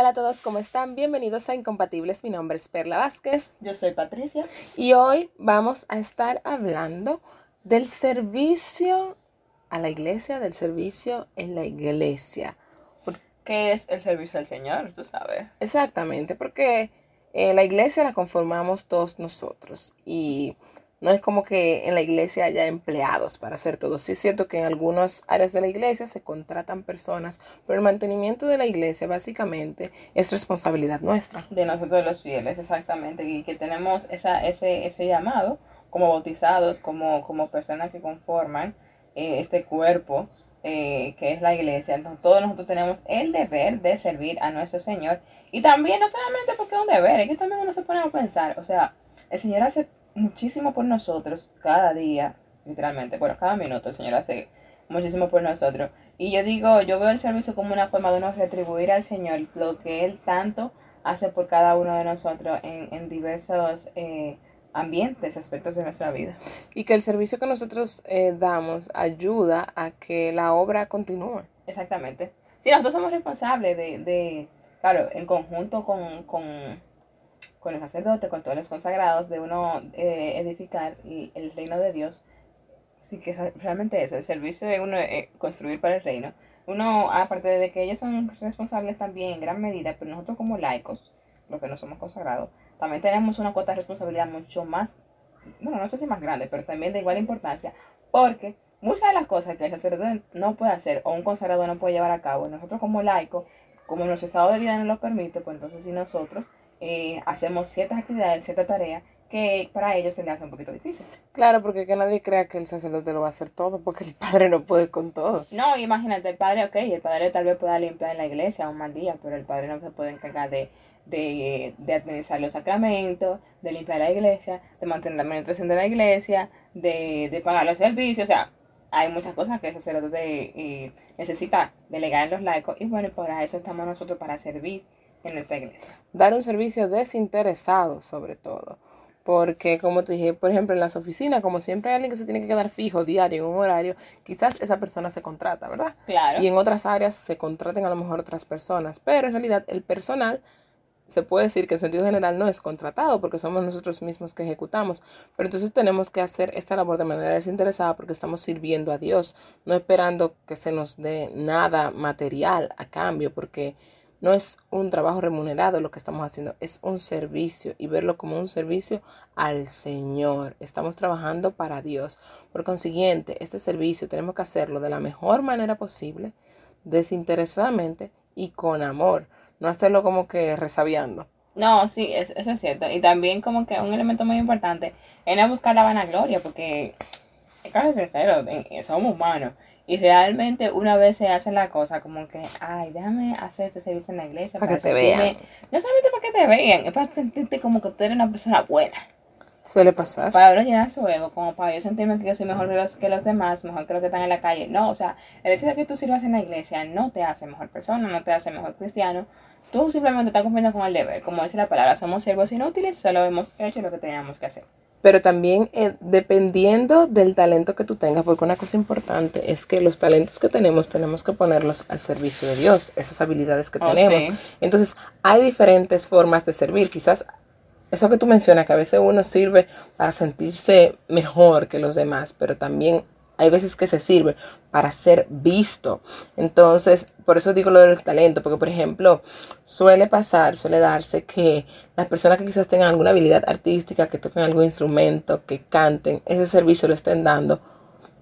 Hola a todos, ¿cómo están? Bienvenidos a Incompatibles. Mi nombre es Perla Vázquez. Yo soy Patricia. Y hoy vamos a estar hablando del servicio a la iglesia, del servicio en la iglesia. ¿Qué es el servicio al Señor? Tú sabes. Exactamente, porque eh, la iglesia la conformamos todos nosotros y no es como que en la iglesia haya empleados para hacer todo. Sí es cierto que en algunas áreas de la iglesia se contratan personas, pero el mantenimiento de la iglesia básicamente es responsabilidad nuestra. De nosotros los fieles, exactamente. Y que tenemos esa, ese, ese llamado como bautizados, como, como personas que conforman eh, este cuerpo eh, que es la iglesia. Entonces todos nosotros tenemos el deber de servir a nuestro Señor. Y también no solamente porque es un deber, es que también uno se pone a pensar, o sea, el Señor hace muchísimo por nosotros cada día, literalmente, bueno, cada minuto el Señor hace muchísimo por nosotros. Y yo digo, yo veo el servicio como una forma de uno retribuir al Señor lo que Él tanto hace por cada uno de nosotros en, en diversos eh, ambientes, aspectos de nuestra vida. Y que el servicio que nosotros eh, damos ayuda a que la obra continúe. Exactamente. Sí, nosotros somos responsables de, de claro, en conjunto con, con con el sacerdote, con todos los consagrados, de uno eh, edificar el, reino de Dios. Así que realmente eso, el servicio de uno eh, construir para el reino. Uno, aparte de que ellos son responsables también en gran medida, pero nosotros como laicos, los que no somos consagrados, también tenemos una cuota de responsabilidad mucho más, bueno, no sé si más grande, pero también de igual importancia, porque muchas de las cosas que el sacerdote no puede hacer o un consagrado no puede llevar a cabo, nosotros como laicos, como nuestro estado de vida no lo permite, pues entonces si nosotros eh, hacemos ciertas actividades, ciertas tareas que para ellos se les hace un poquito difícil. Claro, porque que nadie crea que el sacerdote lo va a hacer todo, porque el padre no puede con todo. No, imagínate, el padre, ok, el padre tal vez pueda limpiar en la iglesia un mal día, pero el padre no se puede encargar de, de, de administrar los sacramentos, de limpiar la iglesia, de mantener la administración de la iglesia, de, de pagar los servicios, o sea, hay muchas cosas que el sacerdote eh, necesita delegar en los laicos y bueno, para eso estamos nosotros, para servir en nuestra iglesia. Dar un servicio desinteresado sobre todo. Porque, como te dije, por ejemplo, en las oficinas, como siempre hay alguien que se tiene que quedar fijo diario en un horario, quizás esa persona se contrata, ¿verdad? Claro. Y en otras áreas se contraten a lo mejor otras personas. Pero en realidad el personal se puede decir que en sentido general no es contratado porque somos nosotros mismos que ejecutamos. Pero entonces tenemos que hacer esta labor de manera desinteresada porque estamos sirviendo a Dios, no esperando que se nos dé nada material a cambio, porque no es un trabajo remunerado lo que estamos haciendo, es un servicio y verlo como un servicio al Señor. Estamos trabajando para Dios. Por consiguiente, este servicio tenemos que hacerlo de la mejor manera posible, desinteresadamente y con amor. No hacerlo como que resabiando. No, sí, eso, es cierto. Y también como que un elemento muy importante es no buscar la vanagloria, porque es casi sincero, somos humanos. Y realmente una vez se hace la cosa como que, ay, déjame hacer este servicio en la iglesia. Para, que te vean. No solamente para que te vean, es para sentirte como que tú eres una persona buena. Suele pasar. Para uno llenar su ego, como para yo sentirme que yo soy mejor que los, que los demás, mejor que los que están en la calle. No, o sea, el hecho de que tú sirvas en la iglesia no te hace mejor persona, no te hace mejor cristiano. Tú simplemente estás cumpliendo con el deber. Como dice la palabra, somos siervos inútiles, solo hemos hecho lo que teníamos que hacer pero también eh, dependiendo del talento que tú tengas, porque una cosa importante es que los talentos que tenemos tenemos que ponerlos al servicio de Dios, esas habilidades que oh, tenemos. Entonces, hay diferentes formas de servir. Quizás eso que tú mencionas, que a veces uno sirve para sentirse mejor que los demás, pero también hay veces que se sirve para ser visto. Entonces, por eso digo lo del talento, porque por ejemplo, suele pasar, suele darse que las personas que quizás tengan alguna habilidad artística, que toquen algún instrumento, que canten, ese servicio lo estén dando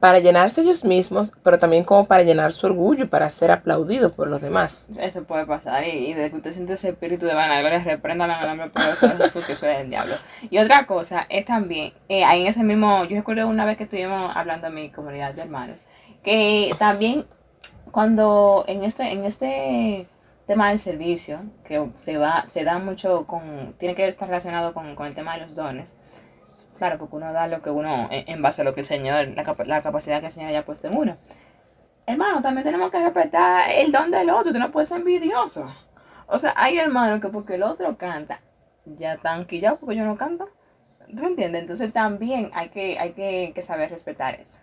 para llenarse ellos mismos, pero también como para llenar su orgullo y para ser aplaudido por los demás. Eso puede pasar y, de que usted siente ese espíritu de vanagloria, reprendan el nombre de Jesús que el diablo. Y otra cosa es también, eh, ahí en ese mismo, yo recuerdo una vez que estuvimos hablando en mi comunidad de hermanos, que también cuando en este, en este tema del servicio, que se va, se da mucho con, tiene que estar relacionado con, con el tema de los dones, Claro, porque uno da lo que uno, en base a lo que el Señor, la, la capacidad que el Señor haya puesto en uno. Hermano, también tenemos que respetar el don del otro, tú no puedes ser envidioso. O sea, hay hermanos que porque el otro canta, ya están quillados porque yo no canto. ¿Tú entiendes? Entonces también hay que, hay que saber respetar eso.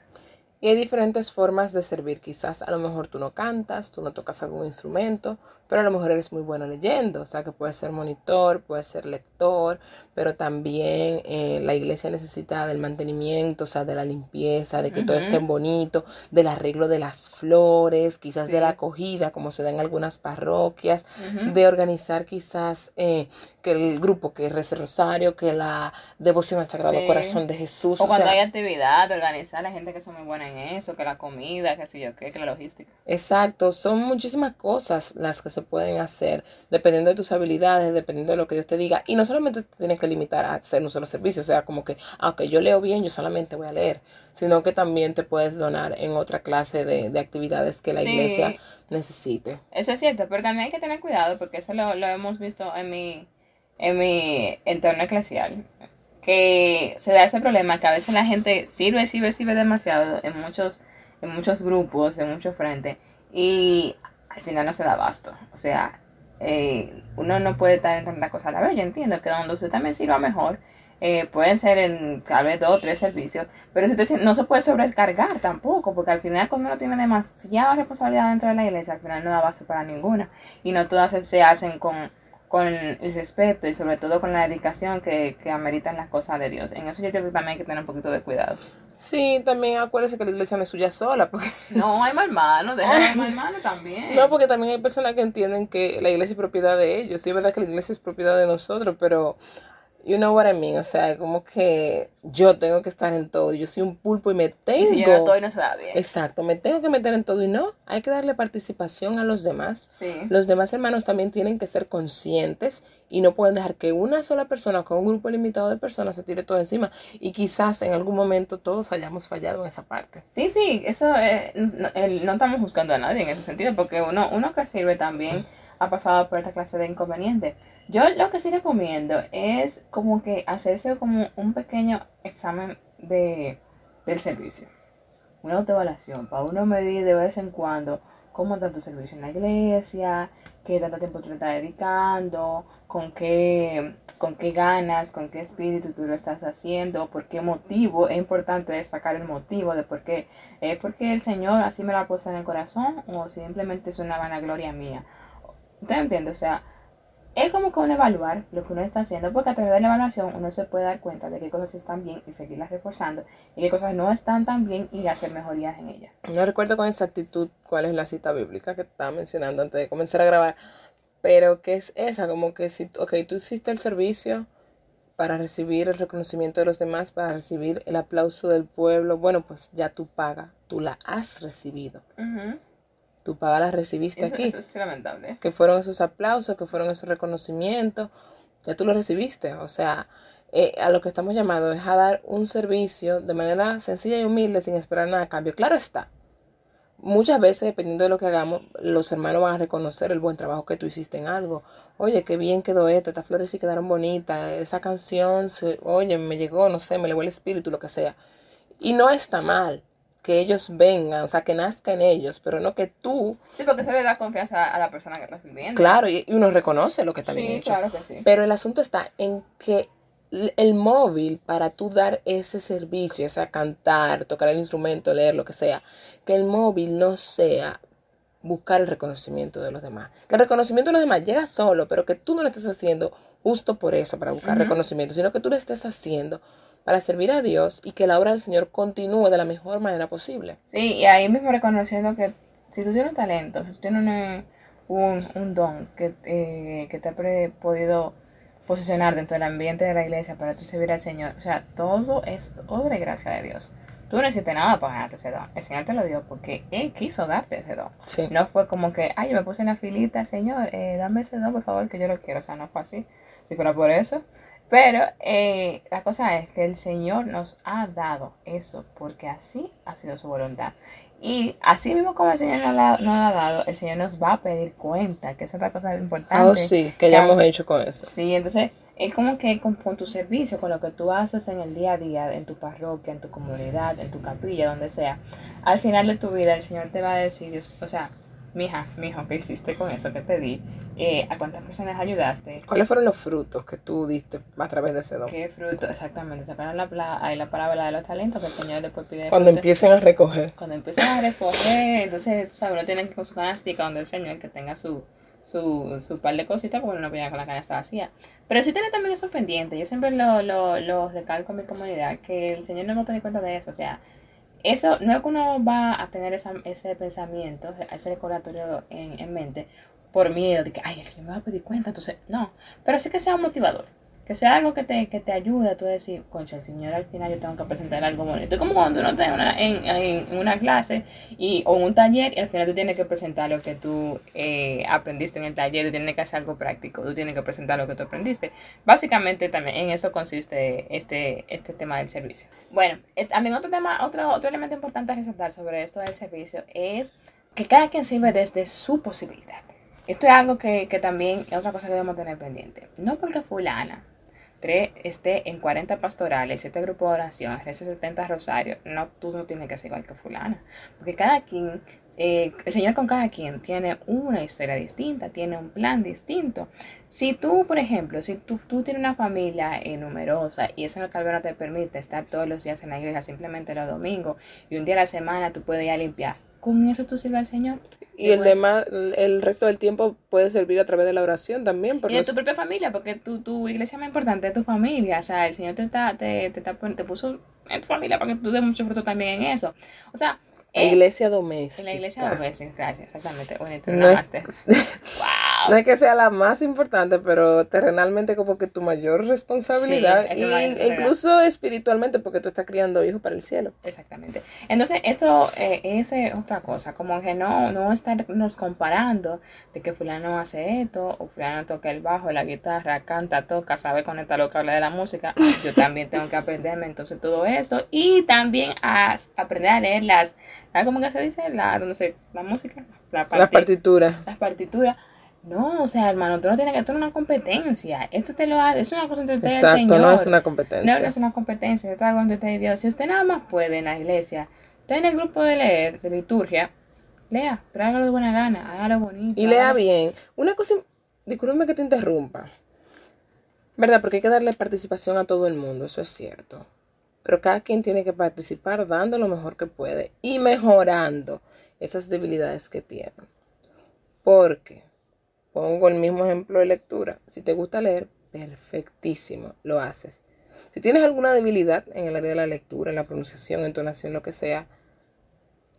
Y hay diferentes formas de servir. Quizás a lo mejor tú no cantas, tú no tocas algún instrumento, pero a lo mejor eres muy bueno leyendo. O sea que puedes ser monitor, puedes ser lector, pero también eh, la iglesia necesita del mantenimiento, o sea, de la limpieza, de que todo esté bonito, del arreglo de las flores, quizás de la acogida, como se da en algunas parroquias, de organizar quizás eh, que el grupo que reza rosario, que la devoción al Sagrado Corazón de Jesús. O, cuando hay actividad, de organizar a la gente que son muy buena en eso, que la comida, que sé yo qué, que la logística. Exacto, son muchísimas cosas las que se pueden hacer, dependiendo de tus habilidades, dependiendo de lo que Dios te diga. Y no solamente te tienes que limitar a hacer un solo servicio, o sea, como que, aunque yo leo bien, yo solamente voy a leer, sino que también te puedes donar en otra clase de, actividades que la iglesia necesite. Eso es cierto, pero también hay que tener cuidado, porque eso lo, lo hemos visto en mi en mi entorno eclesial que se da ese problema que a veces la gente sirve, sirve, sirve demasiado en muchos, en muchos grupos, en muchos frentes y al final no se da abasto. O sea, eh, uno no puede estar en tanta cosa a la vez. Yo entiendo que donde usted también sirva mejor, eh, pueden ser en tal vez dos o tres servicios, pero no se puede sobrecargar tampoco, porque al final cuando uno tiene demasiada responsabilidad dentro de la iglesia, al final no da base para ninguna y no todas se hacen con con el respeto y sobre todo con la dedicación que, que ameritan las cosas de Dios. En eso yo creo que también hay que tener un poquito de cuidado. Sí, también acuérdese que la iglesia no es suya sola. Porque... No, hay mal mano, déjame mal mano también. No, porque también hay personas que entienden que la iglesia es propiedad de ellos. Sí, es verdad que la iglesia es propiedad de nosotros, pero You know what I mean, o sea, como que yo tengo que estar en todo. Yo soy un pulpo y me tengo. Y si yo no no se da bien. Exacto, me tengo que meter en todo y no, hay que darle participación a los demás. Sí. Los demás hermanos también tienen que ser conscientes y no pueden dejar que una sola persona con un grupo limitado de personas se tire todo encima. Y quizás en algún momento todos hayamos fallado en esa parte. Sí, sí, eso eh, no, no, estamos buscando a nadie en ese sentido, porque uno, uno que sirve también ha pasado por esta clase de inconveniente. Yo lo que sí recomiendo es como que hacerse como un pequeño examen de, del servicio. Una autoevaluación para uno medir de vez en cuando cómo está tu servicio en la iglesia, qué tanto tiempo tú le estás dedicando, con qué, con qué ganas, con qué espíritu tú lo estás haciendo, por qué motivo. Es importante destacar el motivo de por qué. ¿Es porque el Señor así me lo ha puesto en el corazón o simplemente es una vanagloria mía? ¿Usted entiende? O sea, es como que uno evaluar lo que uno está haciendo, porque a través de la evaluación uno se puede dar cuenta de qué cosas están bien y seguirlas reforzando, y qué cosas no están tan bien y hacer mejorías en ellas. No recuerdo con exactitud cuál es la cita bíblica que estaba mencionando antes de comenzar a grabar, pero que es esa, como que si, ok, tú hiciste el servicio para recibir el reconocimiento de los demás, para recibir el aplauso del pueblo, bueno, pues ya tú paga, tú la has recibido tu paga la recibiste aquí. Eso es lamentable. Que fueron esos aplausos, que fueron esos reconocimientos, ya tú lo recibiste. O sea, eh, a lo que estamos llamados es a dar un servicio de manera sencilla y humilde sin esperar nada a cambio. Claro está. Muchas veces, dependiendo de lo que hagamos, los hermanos van a reconocer el buen trabajo que tú hiciste en algo. Oye, qué bien quedó esto, estas flores sí quedaron bonitas, esa canción, se, oye, me llegó, no sé, me llegó el espíritu, lo que sea. Y no está mal que ellos vengan, o sea, que nazca en ellos, pero no que tú... Sí, porque eso le da confianza a la persona que está sirviendo. Claro, y, uno reconoce lo que está bien hecho. Claro que sí. Pero el asunto está en que el móvil para tú dar ese servicio, sea cantar, tocar el instrumento, leer, lo que sea, que el móvil no sea buscar el reconocimiento de los demás. Que el reconocimiento de los demás llega solo, pero que tú no lo estés haciendo justo por eso, para buscar reconocimiento, sino que tú lo estés haciendo para servir a Dios y que la obra del Señor continúe de la mejor manera posible. Sí, y ahí mismo reconociendo que si tú tienes un talento, si tú tienes un, un don que, eh, que te ha podido posicionar dentro del ambiente de la iglesia para tú servir al Señor, o sea, todo es obra y gracia de Dios. Tú no necesitas nada para ganarte ese don. El Señor te lo dio porque Él quiso darte ese don. No fue como que, ay, yo me puse en la filita, Señor, eh, dame ese don, por favor, que yo lo quiero. O sea, no fue así. Si fuera por eso, pero eh, la cosa es que el Señor nos ha dado eso porque así ha sido su voluntad. Y así mismo como el Señor nos, la, ha dado, el Señor nos va a pedir cuenta, que es la cosa importante. Oh, sí, que, ya hemos hecho con eso. Sí, entonces es como que con, tu servicio, con lo que tú haces en el día a día, en tu parroquia, en tu comunidad, en tu capilla, donde sea, al final de tu vida el Señor te va a decir, o sea, mija, mijo, ¿qué hiciste con eso que te di? Eh, ¿A cuántas personas ayudaste? ¿Cuáles fueron los frutos que tú diste a través de ese don? ¿Qué frutos? Exactamente. Sacaron la, ahí la parábola de los talentos que el Señor después pide. Cuando empiecen a recoger. Cuando empiecen a recoger, entonces, tú sabes, uno tiene que con su canastica donde el Señor que tenga su, su, su par de cositas, porque uno no con la canasta vacía. Pero sí tiene también eso pendiente. Yo siempre lo, lo, lo recalco en mi comunidad, que el Señor no me pone cuenta de eso. O sea, eso no es que uno va a tener ese pensamiento, ese recordatorio en, en, mente por miedo de que, ay, el Señor me va a pedir cuenta, entonces, no, pero sí que sea un motivador, que sea algo que te, que te ayude a tú decir, concha, Señor al final yo tengo que presentar algo bonito. Como cuando uno está en una, en, una clase y, o en un taller y al final tú tienes que presentar lo que tú eh, aprendiste en el taller, tú tienes que hacer algo práctico, tú tienes que presentar lo que tú aprendiste. Básicamente también en eso consiste este, este tema del servicio. Bueno, eh, también otro tema, otro, otro elemento importante a resaltar sobre esto del servicio es que cada quien sirve desde su posibilidad. Esto es algo que, que también es otra cosa que debemos tener pendiente. No porque fulana esté en 40 pastorales, 7 grupos de oración, 70 rosarios, no, tú no tienes que ser igual que fulana. Porque cada quien, eh, el Señor con cada quien tiene una historia distinta, tiene un plan distinto. Si tú, por ejemplo, si tú, tú tienes una familia eh, numerosa y eso tal vez no te permite estar todos los días en la iglesia, simplemente los domingos, y un día a la semana tú puedes ir a limpiar, con eso tú sirves al Señor. Y el demás, el resto del tiempo puede servir a través de la oración también. y de tu propia familia, porque tu, tu iglesia más importante es tu familia. O sea, el Señor te, está, te, te, te puso en tu familia para que tú des mucho fruto también en eso. O sea, la iglesia doméstica. En la iglesia doméstica, gracias, exactamente. Bonito, no, es, wow. no es que sea la más importante, pero terrenalmente como que tu mayor responsabilidad y incluso espiritualmente porque tú estás criando hijos para el cielo. Exactamente. Entonces, eso eh, es otra cosa, como que no, no estarnos comparando de que fulano hace esto o fulano toca el bajo, la guitarra, canta, toca, sabe conectar lo que habla de la música. Yo también tengo que aprenderme entonces todo eso y también a aprender a leer las ¿Sabes cómo que se dice? La, no sé, la música. La las partituras. Las partituras. No, o sea, hermano, tú no tienes que, esto no es una competencia. Esto te lo hace, es una cosa entre ustedes Exacto, Señor. no es una competencia. No, no es una competencia, esto es algo entre ustedes Dios. Si usted nada más puede en la iglesia, está en el grupo de leer, de liturgia, lea, pero hágalo de buena gana, hágalo bonito. Y lea bien. Una cosa, discúlpeme que te interrumpa. ¿Verdad? Porque hay que darle participación a todo el mundo, eso es cierto. Pero cada quien tiene que participar dando lo mejor que puede y mejorando esas debilidades que tiene. Porque, pongo el mismo ejemplo de lectura, si te gusta leer, perfectísimo, lo haces. Si tienes alguna debilidad en el área de la lectura, en la pronunciación, entonación, lo que sea,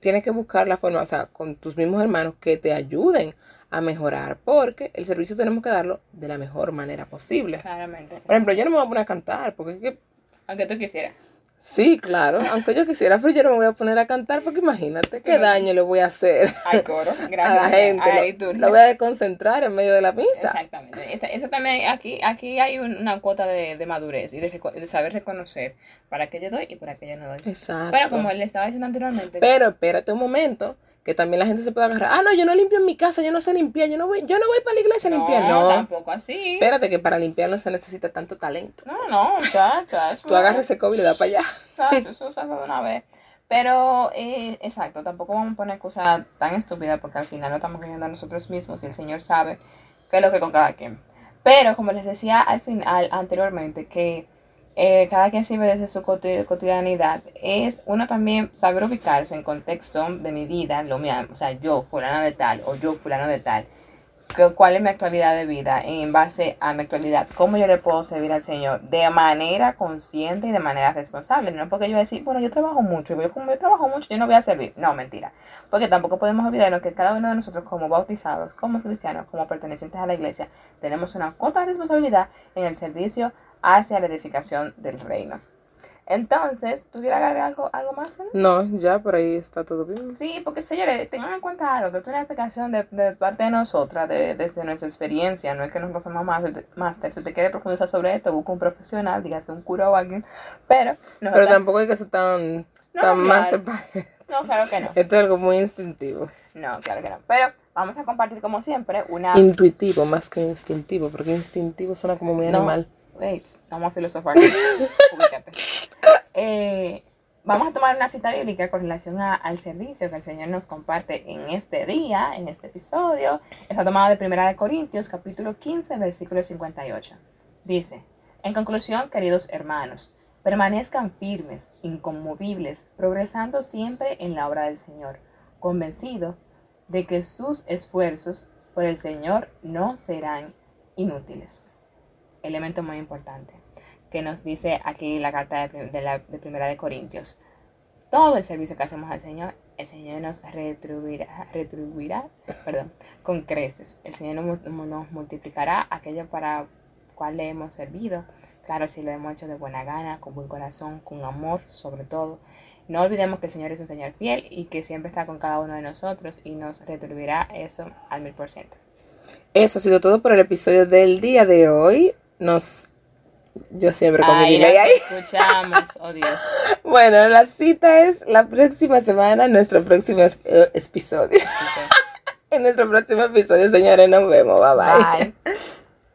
tienes que buscar la forma, o sea, con tus mismos hermanos que te ayuden a mejorar, porque el servicio tenemos que darlo de la mejor manera posible. Claramente. Por ejemplo, yo no me voy a poner a cantar, porque es que... Aunque tú quisieras. Sí, claro, aunque yo quisiera, pero yo no me voy a poner a cantar porque imagínate qué daño le voy a hacer al coro, a la gente. lo, voy a desconcentrar en medio de la misa. Exactamente. eso también, aquí, aquí hay una cuota de, de madurez y de, de, saber reconocer para qué yo doy y para qué yo no doy. Exacto. Pero como le estaba diciendo anteriormente. Pero espérate un momento que también la gente se puede agarrar. Ah, no, yo no limpio en mi casa, yo no sé limpiar, yo no voy, yo no voy para la iglesia a limpiar. No, tampoco así. Espérate que para limpiar no se necesita tanto talento. No, no, chacha. Tú agarras ese COVID y le das para allá. Chacha, eso se hace de una vez. Pero, eh, exacto, tampoco vamos a poner cosas tan estúpidas porque al final no estamos creyendo a nosotros mismos y el Señor sabe qué es lo que con cada quien. Pero, como les decía al final, anteriormente, que eh, cada quien sirve desde su cotidianidad, es uno también saber ubicarse en contexto de mi vida, lo mío, o sea, yo fulano de tal o yo fulano de tal, cuál es mi actualidad de vida en base a mi actualidad, cómo yo le puedo servir al Señor de manera consciente y de manera responsable, no porque yo decir, bueno, yo trabajo mucho, yo como yo trabajo mucho, yo no voy a servir, no, mentira, porque tampoco podemos olvidarnos que cada uno de nosotros como bautizados, como cristianos, como pertenecientes a la iglesia, tenemos una cuota de responsabilidad en el servicio hacia la edificación del reino. Entonces, ¿tú quieres agregar algo, algo más? No, ya por ahí está todo bien. Sí, porque señores, tengan en cuenta algo, que es una explicación de, de, parte de nosotras, de, desde nuestra experiencia, no es que nosotros somos máster. Si te quieres profundizar sobre esto, busca un profesional, dígase un cura o alguien, pero... Pero tampoco hay que ser tan, tan máster. No, claro que no. Esto es algo muy instintivo. No, claro que no. Pero vamos a compartir como siempre una... Intuitivo más que instintivo, porque instintivo suena como muy animal wait, vamos a filosofar. eh, vamos a tomar una cita bíblica con relación al servicio que el Señor nos comparte en este día, en este episodio. Está tomado de Primera de Corintios, capítulo 15, versículo 58. Dice, en conclusión, queridos hermanos, permanezcan firmes, inconmovibles, progresando siempre en la obra del Señor, convencido de que sus esfuerzos por el Señor no serán inútiles. Elemento muy importante que nos dice aquí la carta de, la, Primera de Corintios. Todo el servicio que hacemos al Señor, el Señor nos retribuirá, retribuirá perdón, con creces. El Señor nos, nos multiplicará aquello para cual le hemos servido. Claro, si lo hemos hecho de buena gana, con buen corazón, con amor sobre todo. No olvidemos que el Señor es un Señor fiel y que siempre está con cada uno de nosotros y nos retribuirá eso al mil por ciento. Eso ha sido todo por el episodio del día de hoy. Nos yo siempre con mi delay ahí. Escuchamos, oh Dios. Bueno, la cita es la próxima semana, nuestro próximo eh, episodio. en nuestro próximo episodio, señores, nos vemos. bye. bye.